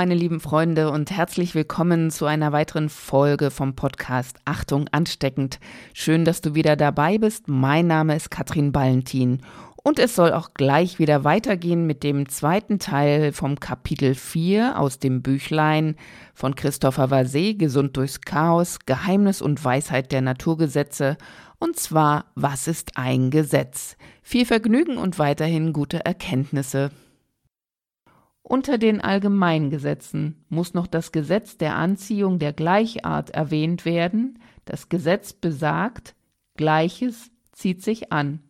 Meine lieben Freunde und herzlich willkommen zu einer weiteren Folge vom Podcast Achtung ansteckend. Schön, dass du wieder dabei bist. Mein Name ist Katrin Ballentin und es soll auch gleich wieder weitergehen mit dem zweiten Teil vom Kapitel 4 aus dem Büchlein von Christopher Vasset Gesund durchs Chaos, Geheimnis und Weisheit der Naturgesetze und zwar Was ist ein Gesetz? Viel Vergnügen und weiterhin gute Erkenntnisse. Unter den Allgemeingesetzen muss noch das Gesetz der Anziehung der Gleichart erwähnt werden. Das Gesetz besagt, Gleiches zieht sich an.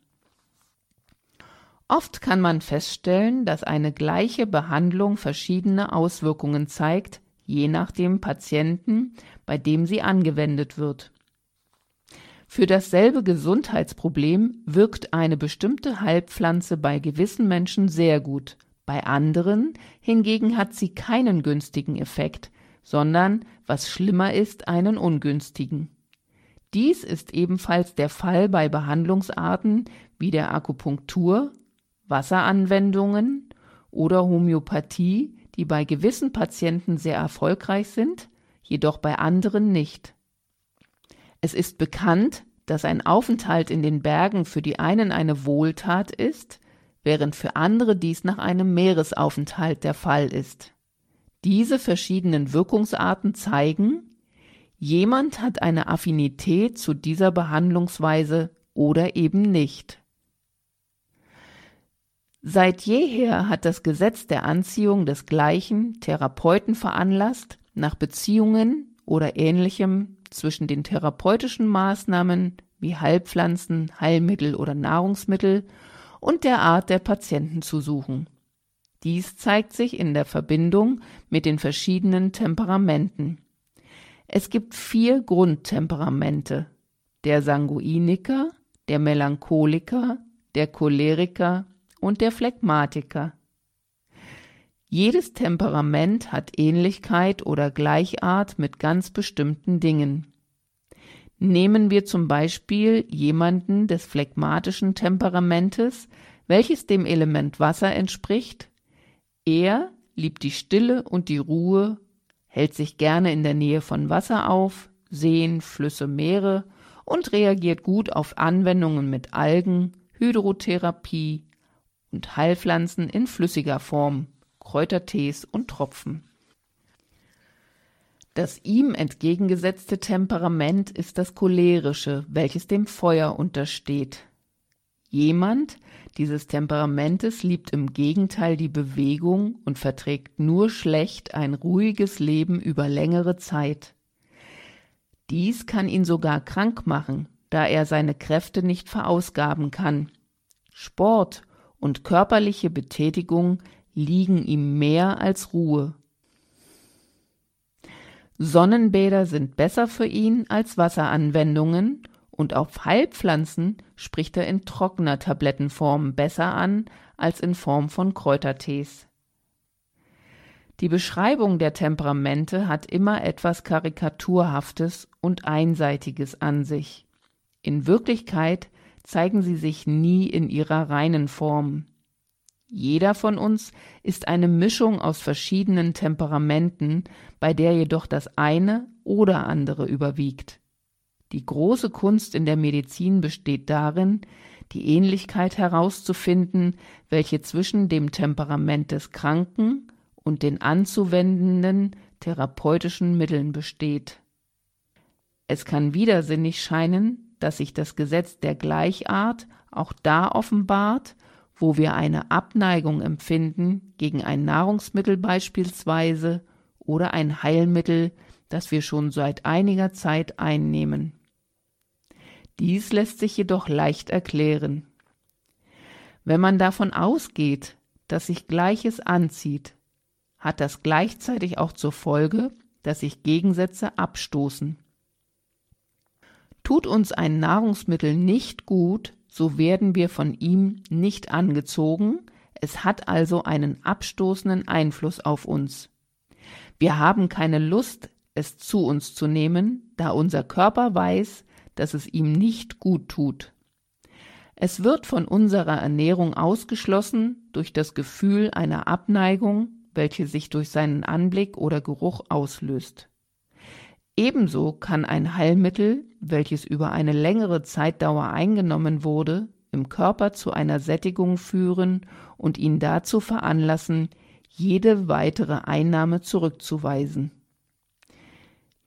Oft kann man feststellen, dass eine gleiche Behandlung verschiedene Auswirkungen zeigt, je nach dem Patienten, bei dem sie angewendet wird. Für dasselbe Gesundheitsproblem wirkt eine bestimmte Heilpflanze bei gewissen Menschen sehr gut, bei anderen hingegen hat sie keinen günstigen Effekt, sondern, was schlimmer ist, einen ungünstigen. Dies ist ebenfalls der Fall bei Behandlungsarten wie der Akupunktur, Wasseranwendungen oder Homöopathie, die bei gewissen Patienten sehr erfolgreich sind, jedoch bei anderen nicht. Es ist bekannt, dass ein Aufenthalt in den Bergen für die einen eine Wohltat ist, während für andere dies nach einem Meeresaufenthalt der Fall ist. Diese verschiedenen Wirkungsarten zeigen, jemand hat eine Affinität zu dieser Behandlungsweise oder eben nicht. Seit jeher hat das Gesetz der Anziehung des Gleichen Therapeuten veranlasst, nach Beziehungen oder ähnlichem zwischen den therapeutischen Maßnahmen wie Heilpflanzen, Heilmittel oder Nahrungsmittel und der Art der Patienten zu suchen. Dies zeigt sich in der Verbindung mit den verschiedenen Temperamenten. Es gibt vier Grundtemperamente. Der Sanguiniker, der Melancholiker, der Choleriker und der Phlegmatiker. Jedes Temperament hat Ähnlichkeit oder Gleichart mit ganz bestimmten Dingen. Nehmen wir zum Beispiel jemanden des phlegmatischen Temperamentes, welches dem Element Wasser entspricht. Er liebt die Stille und die Ruhe, hält sich gerne in der Nähe von Wasser auf, Seen, Flüsse, Meere und reagiert gut auf Anwendungen mit Algen, Hydrotherapie und Heilpflanzen in flüssiger Form, Kräutertees und Tropfen. Das ihm entgegengesetzte Temperament ist das cholerische, welches dem Feuer untersteht. Jemand dieses Temperamentes liebt im Gegenteil die Bewegung und verträgt nur schlecht ein ruhiges Leben über längere Zeit. Dies kann ihn sogar krank machen, da er seine Kräfte nicht verausgaben kann. Sport und körperliche Betätigung liegen ihm mehr als Ruhe. Sonnenbäder sind besser für ihn als Wasseranwendungen und auf Heilpflanzen spricht er in trockener Tablettenform besser an als in Form von Kräutertees. Die Beschreibung der Temperamente hat immer etwas Karikaturhaftes und Einseitiges an sich. In Wirklichkeit zeigen sie sich nie in ihrer reinen Form. Jeder von uns ist eine Mischung aus verschiedenen Temperamenten, bei der jedoch das eine oder andere überwiegt. Die große Kunst in der Medizin besteht darin, die Ähnlichkeit herauszufinden, welche zwischen dem Temperament des Kranken und den anzuwendenden therapeutischen Mitteln besteht. Es kann widersinnig scheinen, dass sich das Gesetz der Gleichart auch da offenbart, wo wir eine Abneigung empfinden gegen ein Nahrungsmittel beispielsweise oder ein Heilmittel, das wir schon seit einiger Zeit einnehmen. Dies lässt sich jedoch leicht erklären. Wenn man davon ausgeht, dass sich Gleiches anzieht, hat das gleichzeitig auch zur Folge, dass sich Gegensätze abstoßen. Tut uns ein Nahrungsmittel nicht gut, so werden wir von ihm nicht angezogen, es hat also einen abstoßenden Einfluss auf uns. Wir haben keine Lust, es zu uns zu nehmen, da unser Körper weiß, dass es ihm nicht gut tut. Es wird von unserer Ernährung ausgeschlossen durch das Gefühl einer Abneigung welche sich durch seinen Anblick oder Geruch auslöst. Ebenso kann ein Heilmittel, welches über eine längere Zeitdauer eingenommen wurde, im Körper zu einer Sättigung führen und ihn dazu veranlassen, jede weitere Einnahme zurückzuweisen.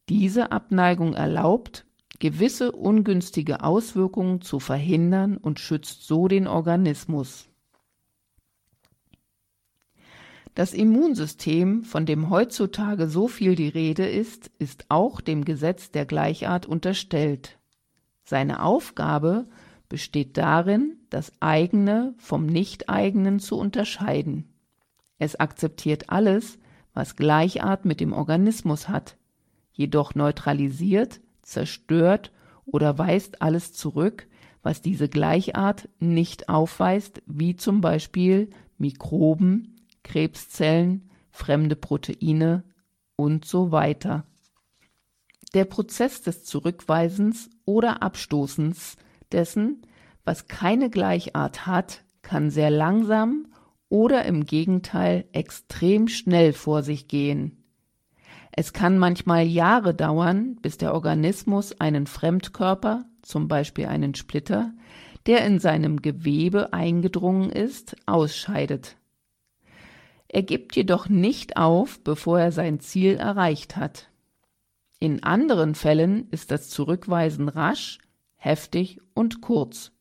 Diese Abneigung erlaubt, gewisse ungünstige Auswirkungen zu verhindern und schützt so den Organismus. Das Immunsystem, von dem heutzutage so viel die Rede ist, ist auch dem Gesetz der Gleichart unterstellt. Seine Aufgabe besteht darin, das eigene vom Nicht-eigenen zu unterscheiden. Es akzeptiert alles, was Gleichart mit dem Organismus hat, jedoch neutralisiert, zerstört oder weist alles zurück, was diese Gleichart nicht aufweist, wie zum Beispiel Mikroben, Krebszellen, fremde Proteine und so weiter. Der Prozess des Zurückweisens oder Abstoßens dessen, was keine Gleichart hat, kann sehr langsam oder im Gegenteil extrem schnell vor sich gehen. Es kann manchmal Jahre dauern, bis der Organismus einen Fremdkörper, zum Beispiel einen Splitter, der in seinem Gewebe eingedrungen ist, ausscheidet. Er gibt jedoch nicht auf, bevor er sein Ziel erreicht hat. In anderen Fällen ist das Zurückweisen rasch, heftig und kurz.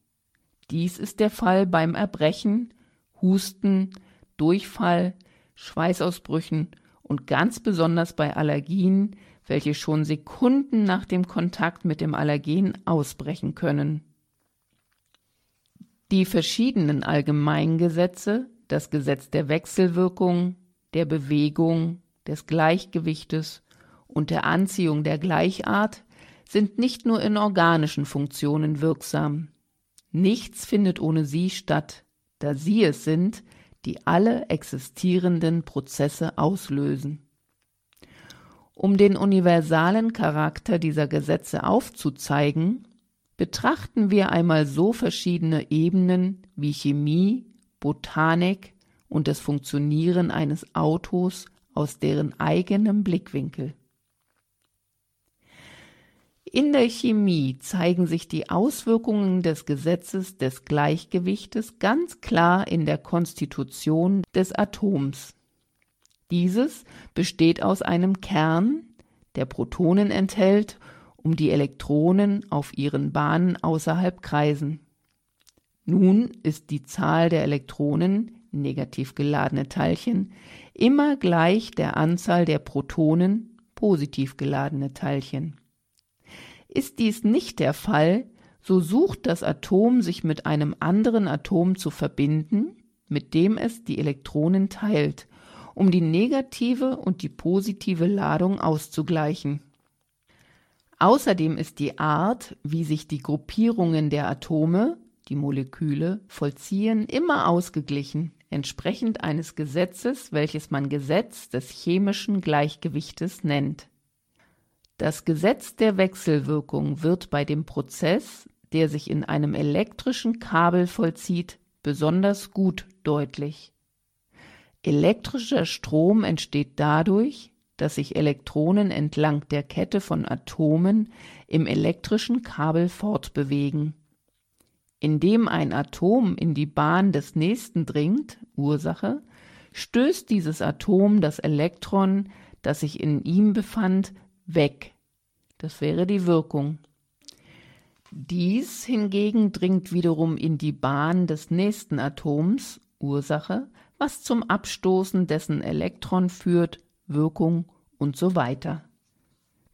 Dies ist der Fall beim Erbrechen, Husten, Durchfall, Schweißausbrüchen und ganz besonders bei Allergien, welche schon Sekunden nach dem Kontakt mit dem Allergen ausbrechen können. Die verschiedenen Allgemeingesetze, das Gesetz der Wechselwirkung, der Bewegung, des Gleichgewichtes und der Anziehung der Gleichart sind nicht nur in organischen Funktionen wirksam. Nichts findet ohne sie statt, da sie es sind, die alle existierenden Prozesse auslösen. Um den universalen Charakter dieser Gesetze aufzuzeigen, betrachten wir einmal so verschiedene Ebenen wie Chemie, Botanik und das Funktionieren eines Autos aus deren eigenem Blickwinkel. In der Chemie zeigen sich die Auswirkungen des Gesetzes des Gleichgewichtes ganz klar in der Konstitution des Atoms. Dieses besteht aus einem Kern, der Protonen enthält, um die Elektronen auf ihren Bahnen außerhalb kreisen. Nun ist die Zahl der Elektronen, negativ geladene Teilchen, immer gleich der Anzahl der Protonen, positiv geladene Teilchen. Ist dies nicht der Fall, so sucht das Atom sich mit einem anderen Atom zu verbinden, mit dem es die Elektronen teilt, um die negative und die positive Ladung auszugleichen. Außerdem ist die Art, wie sich die Gruppierungen der Atome, die Moleküle, vollziehen, immer ausgeglichen, entsprechend eines Gesetzes, welches man Gesetz des chemischen Gleichgewichtes nennt. Das Gesetz der Wechselwirkung wird bei dem Prozess, der sich in einem elektrischen Kabel vollzieht, besonders gut deutlich. Elektrischer Strom entsteht dadurch, dass sich Elektronen entlang der Kette von Atomen im elektrischen Kabel fortbewegen. Indem ein Atom in die Bahn des nächsten dringt, Ursache, stößt dieses Atom das Elektron, das sich in ihm befand, weg. Das wäre die Wirkung. Dies hingegen dringt wiederum in die Bahn des nächsten Atoms, Ursache, was zum Abstoßen dessen Elektron führt, Wirkung und so weiter.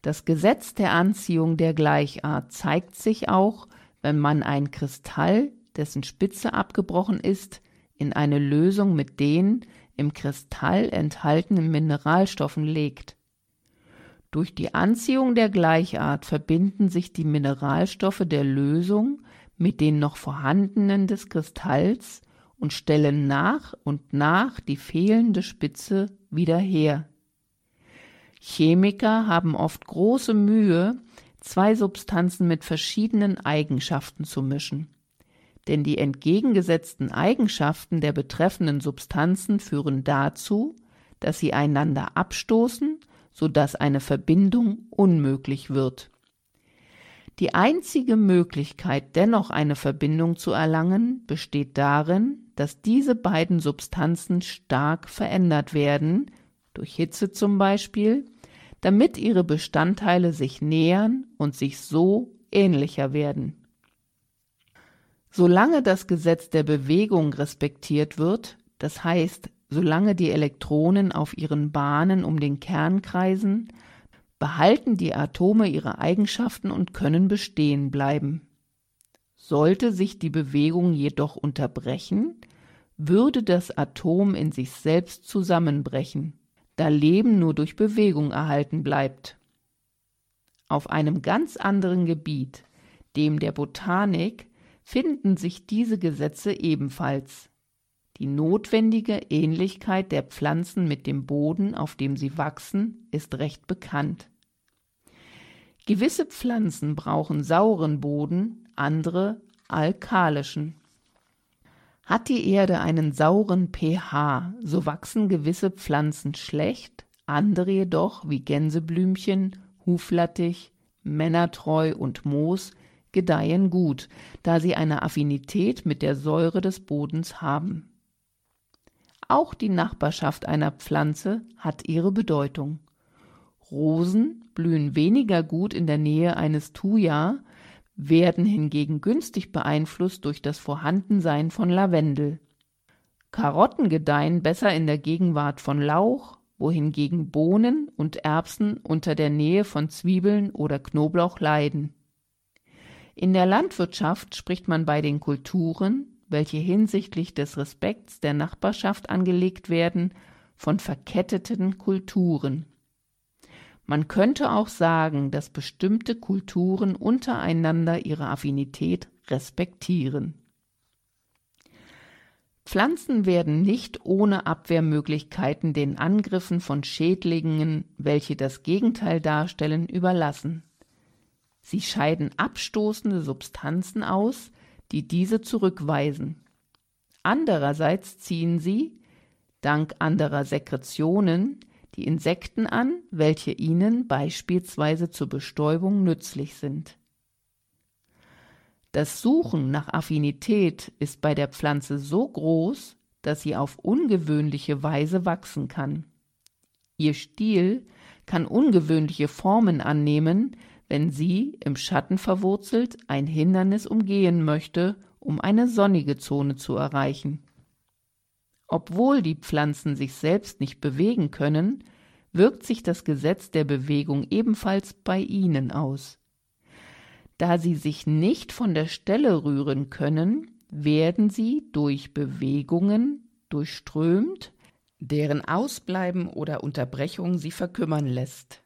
Das Gesetz der Anziehung der Gleichart zeigt sich auch, wenn man ein Kristall, dessen Spitze abgebrochen ist, in eine Lösung mit den im Kristall enthaltenen Mineralstoffen legt. Durch die Anziehung der Gleichart verbinden sich die Mineralstoffe der Lösung mit den noch vorhandenen des Kristalls und stellen nach und nach die fehlende Spitze wieder her. Chemiker haben oft große Mühe, zwei Substanzen mit verschiedenen Eigenschaften zu mischen. Denn die entgegengesetzten Eigenschaften der betreffenden Substanzen führen dazu, dass sie einander abstoßen, so dass eine Verbindung unmöglich wird. Die einzige Möglichkeit, dennoch eine Verbindung zu erlangen, besteht darin, dass diese beiden Substanzen stark verändert werden, durch Hitze zum Beispiel, damit ihre Bestandteile sich nähern und sich so ähnlicher werden. Solange das Gesetz der Bewegung respektiert wird, das heißt, solange die Elektronen auf ihren Bahnen um den Kern kreisen, behalten die Atome ihre Eigenschaften und können bestehen bleiben. Sollte sich die Bewegung jedoch unterbrechen, würde das Atom in sich selbst zusammenbrechen, da Leben nur durch Bewegung erhalten bleibt. Auf einem ganz anderen Gebiet, dem der Botanik, finden sich diese Gesetze ebenfalls. Die notwendige Ähnlichkeit der Pflanzen mit dem Boden, auf dem sie wachsen, ist recht bekannt. Gewisse Pflanzen brauchen sauren Boden, andere alkalischen. Hat die Erde einen sauren pH, so wachsen gewisse Pflanzen schlecht, andere jedoch, wie Gänseblümchen, Huflattich, Männertreu und Moos, gedeihen gut, da sie eine Affinität mit der Säure des Bodens haben. Auch die Nachbarschaft einer Pflanze hat ihre Bedeutung. Rosen blühen weniger gut in der Nähe eines Thuja, werden hingegen günstig beeinflusst durch das Vorhandensein von Lavendel. Karotten gedeihen besser in der Gegenwart von Lauch, wohingegen Bohnen und Erbsen unter der Nähe von Zwiebeln oder Knoblauch leiden. In der Landwirtschaft spricht man bei den Kulturen, welche hinsichtlich des Respekts der Nachbarschaft angelegt werden, von verketteten Kulturen. Man könnte auch sagen, dass bestimmte Kulturen untereinander ihre Affinität respektieren. Pflanzen werden nicht ohne Abwehrmöglichkeiten den Angriffen von Schädlingen, welche das Gegenteil darstellen, überlassen. Sie scheiden abstoßende Substanzen aus, die diese zurückweisen. Andererseits ziehen sie, dank anderer Sekretionen, die Insekten an, welche ihnen beispielsweise zur Bestäubung nützlich sind. Das Suchen nach Affinität ist bei der Pflanze so groß, dass sie auf ungewöhnliche Weise wachsen kann. Ihr Stiel kann ungewöhnliche Formen annehmen, wenn sie, im Schatten verwurzelt, ein Hindernis umgehen möchte, um eine sonnige Zone zu erreichen. Obwohl die Pflanzen sich selbst nicht bewegen können, wirkt sich das Gesetz der Bewegung ebenfalls bei ihnen aus. Da sie sich nicht von der Stelle rühren können, werden sie durch Bewegungen durchströmt, deren Ausbleiben oder Unterbrechung sie verkümmern lässt.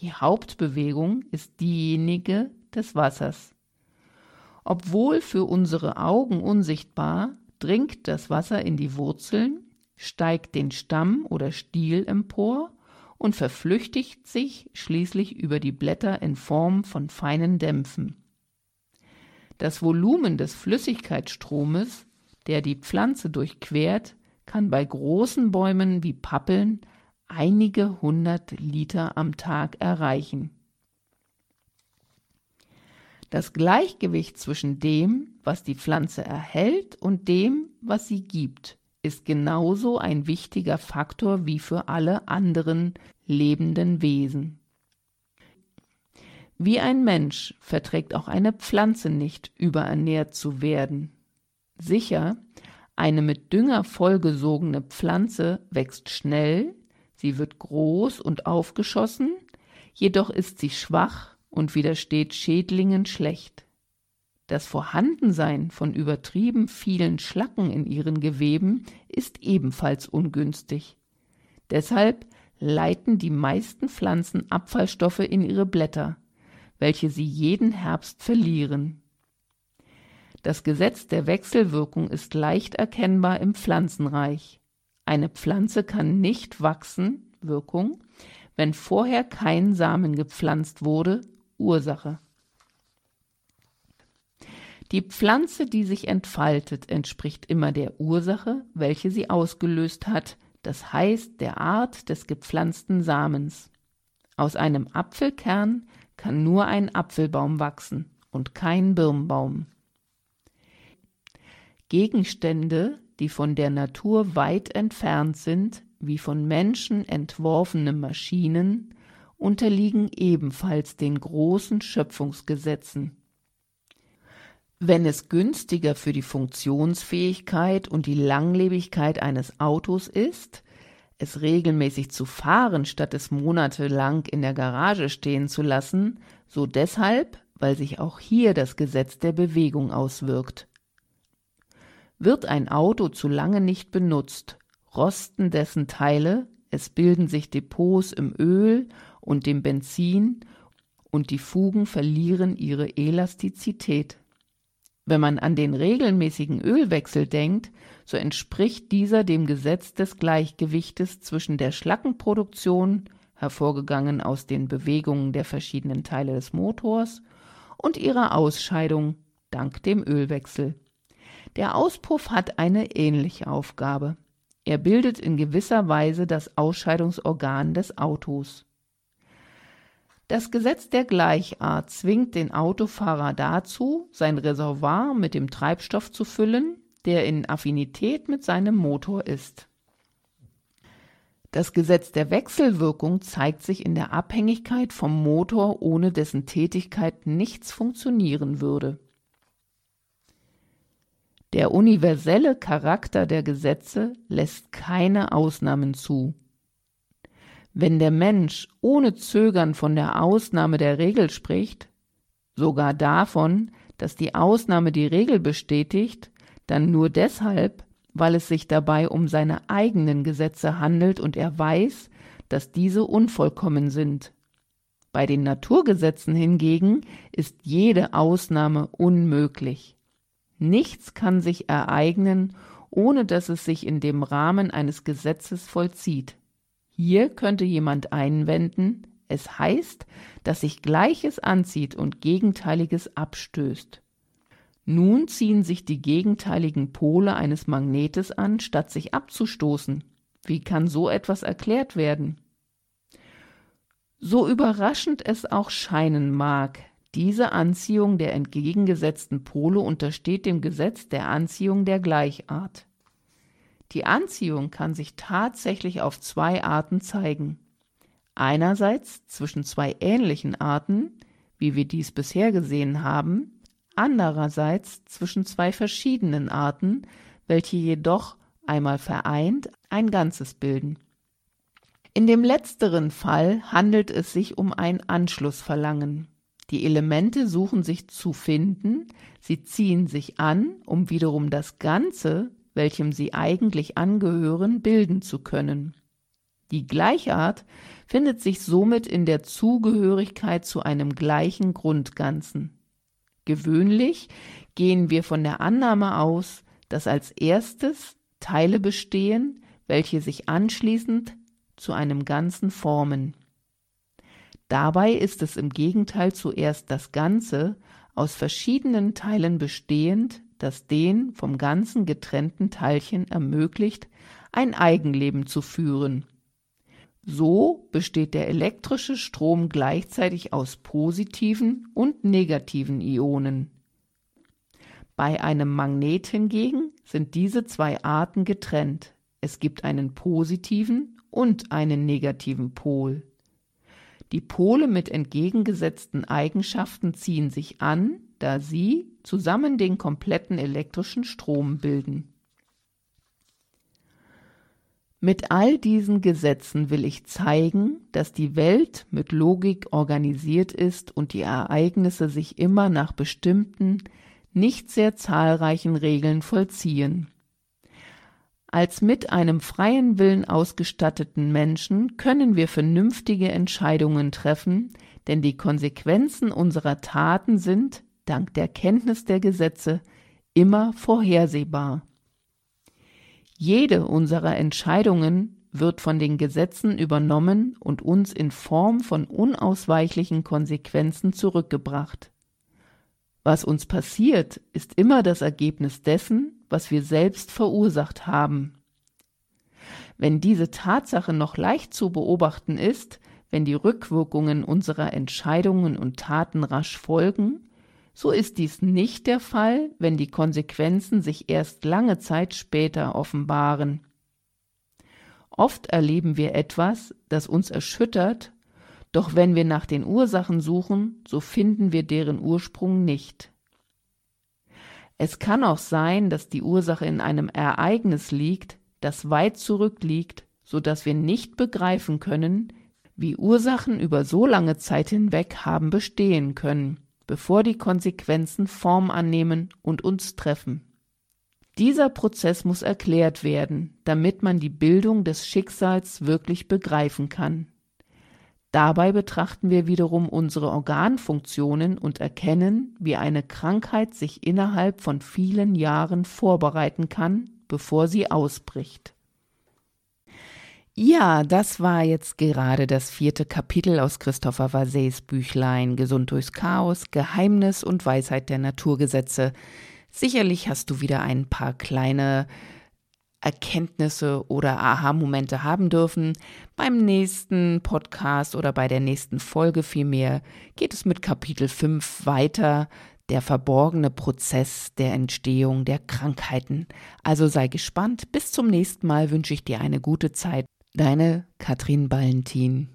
Die Hauptbewegung ist diejenige des Wassers. Obwohl für unsere Augen unsichtbar, dringt das Wasser in die Wurzeln, steigt den Stamm oder Stiel empor und verflüchtigt sich schließlich über die Blätter in Form von feinen Dämpfen. Das Volumen des Flüssigkeitsstromes, der die Pflanze durchquert, kann bei großen Bäumen wie Pappeln einige hundert Liter am Tag erreichen. Das Gleichgewicht zwischen dem, was die Pflanze erhält und dem, was sie gibt, ist genauso ein wichtiger Faktor wie für alle anderen lebenden Wesen. Wie ein Mensch verträgt auch eine Pflanze nicht, überernährt zu werden. Sicher, eine mit Dünger vollgesogene Pflanze wächst schnell, Sie wird groß und aufgeschossen, jedoch ist sie schwach und widersteht Schädlingen schlecht. Das Vorhandensein von übertrieben vielen Schlacken in ihren Geweben ist ebenfalls ungünstig. Deshalb leiten die meisten Pflanzen Abfallstoffe in ihre Blätter, welche sie jeden Herbst verlieren. Das Gesetz der Wechselwirkung ist leicht erkennbar im Pflanzenreich. Eine Pflanze kann nicht wachsen, Wirkung, wenn vorher kein Samen gepflanzt wurde, Ursache. Die Pflanze, die sich entfaltet, entspricht immer der Ursache, welche sie ausgelöst hat, das heißt der Art des gepflanzten Samens. Aus einem Apfelkern kann nur ein Apfelbaum wachsen und kein Birnbaum. Gegenstände, die von der Natur weit entfernt sind, wie von Menschen entworfene Maschinen, unterliegen ebenfalls den großen Schöpfungsgesetzen. Wenn es günstiger für die Funktionsfähigkeit und die Langlebigkeit eines Autos ist, es regelmäßig zu fahren, statt es monatelang in der Garage stehen zu lassen, so deshalb, weil sich auch hier das Gesetz der Bewegung auswirkt. Wird ein Auto zu lange nicht benutzt, rosten dessen Teile, es bilden sich Depots im Öl und dem Benzin und die Fugen verlieren ihre Elastizität. Wenn man an den regelmäßigen Ölwechsel denkt, so entspricht dieser dem Gesetz des Gleichgewichtes zwischen der Schlackenproduktion, hervorgegangen aus den Bewegungen der verschiedenen Teile des Motors, und ihrer Ausscheidung dank dem Ölwechsel. Der Auspuff hat eine ähnliche Aufgabe. Er bildet in gewisser Weise das Ausscheidungsorgan des Autos. Das Gesetz der Gleichart zwingt den Autofahrer dazu, sein Reservoir mit dem Treibstoff zu füllen, der in Affinität mit seinem Motor ist. Das Gesetz der Wechselwirkung zeigt sich in der Abhängigkeit vom Motor, ohne dessen Tätigkeit nichts funktionieren würde. Der universelle Charakter der Gesetze lässt keine Ausnahmen zu. Wenn der Mensch ohne Zögern von der Ausnahme der Regel spricht, sogar davon, dass die Ausnahme die Regel bestätigt, dann nur deshalb, weil es sich dabei um seine eigenen Gesetze handelt und er weiß, dass diese unvollkommen sind. Bei den Naturgesetzen hingegen ist jede Ausnahme unmöglich. Nichts kann sich ereignen, ohne dass es sich in dem Rahmen eines Gesetzes vollzieht. Hier könnte jemand einwenden, es heißt, dass sich Gleiches anzieht und Gegenteiliges abstößt. Nun ziehen sich die gegenteiligen Pole eines Magnetes an, statt sich abzustoßen. Wie kann so etwas erklärt werden? So überraschend es auch scheinen mag, diese Anziehung der entgegengesetzten Pole untersteht dem Gesetz der Anziehung der Gleichart. Die Anziehung kann sich tatsächlich auf zwei Arten zeigen. Einerseits zwischen zwei ähnlichen Arten, wie wir dies bisher gesehen haben, andererseits zwischen zwei verschiedenen Arten, welche jedoch einmal vereint ein Ganzes bilden. In dem letzteren Fall handelt es sich um ein Anschlussverlangen. Die Elemente suchen sich zu finden, sie ziehen sich an, um wiederum das Ganze welchem sie eigentlich angehören, bilden zu können. Die Gleichart findet sich somit in der Zugehörigkeit zu einem gleichen Grundganzen. Gewöhnlich gehen wir von der Annahme aus, dass als erstes Teile bestehen, welche sich anschließend zu einem Ganzen formen. Dabei ist es im Gegenteil zuerst das Ganze, aus verschiedenen Teilen bestehend, das den vom Ganzen getrennten Teilchen ermöglicht, ein Eigenleben zu führen. So besteht der elektrische Strom gleichzeitig aus positiven und negativen Ionen. Bei einem Magnet hingegen sind diese zwei Arten getrennt. Es gibt einen positiven und einen negativen Pol. Die Pole mit entgegengesetzten Eigenschaften ziehen sich an, da sie zusammen den kompletten elektrischen Strom bilden. Mit all diesen Gesetzen will ich zeigen, dass die Welt mit Logik organisiert ist und die Ereignisse sich immer nach bestimmten, nicht sehr zahlreichen Regeln vollziehen. Als mit einem freien Willen ausgestatteten Menschen können wir vernünftige Entscheidungen treffen, denn die Konsequenzen unserer Taten sind, dank der Kenntnis der Gesetze immer vorhersehbar. Jede unserer Entscheidungen wird von den Gesetzen übernommen und uns in Form von unausweichlichen Konsequenzen zurückgebracht. Was uns passiert, ist immer das Ergebnis dessen, was wir selbst verursacht haben. Wenn diese Tatsache noch leicht zu beobachten ist, wenn die Rückwirkungen unserer Entscheidungen und Taten rasch folgen, so ist dies nicht der Fall, wenn die Konsequenzen sich erst lange Zeit später offenbaren. Oft erleben wir etwas, das uns erschüttert, doch wenn wir nach den Ursachen suchen, so finden wir deren Ursprung nicht. Es kann auch sein, dass die Ursache in einem Ereignis liegt, das weit zurückliegt, so dass wir nicht begreifen können, wie Ursachen über so lange Zeit hinweg haben bestehen können, bevor die Konsequenzen Form annehmen und uns treffen. Dieser Prozess muss erklärt werden, damit man die Bildung des Schicksals wirklich begreifen kann. Dabei betrachten wir wiederum unsere Organfunktionen und erkennen, wie eine Krankheit sich innerhalb von vielen Jahren vorbereiten kann, bevor sie ausbricht. Ja, das war jetzt gerade das vierte Kapitel aus Christopher Vaseys Büchlein Gesund durchs Chaos, Geheimnis und Weisheit der Naturgesetze. Sicherlich hast du wieder ein paar kleine Erkenntnisse oder Aha-Momente haben dürfen. Beim nächsten Podcast oder bei der nächsten Folge vielmehr geht es mit Kapitel 5 weiter. Der verborgene Prozess der Entstehung der Krankheiten. Also sei gespannt. Bis zum nächsten Mal wünsche ich dir eine gute Zeit. Deine Katrin Ballentin.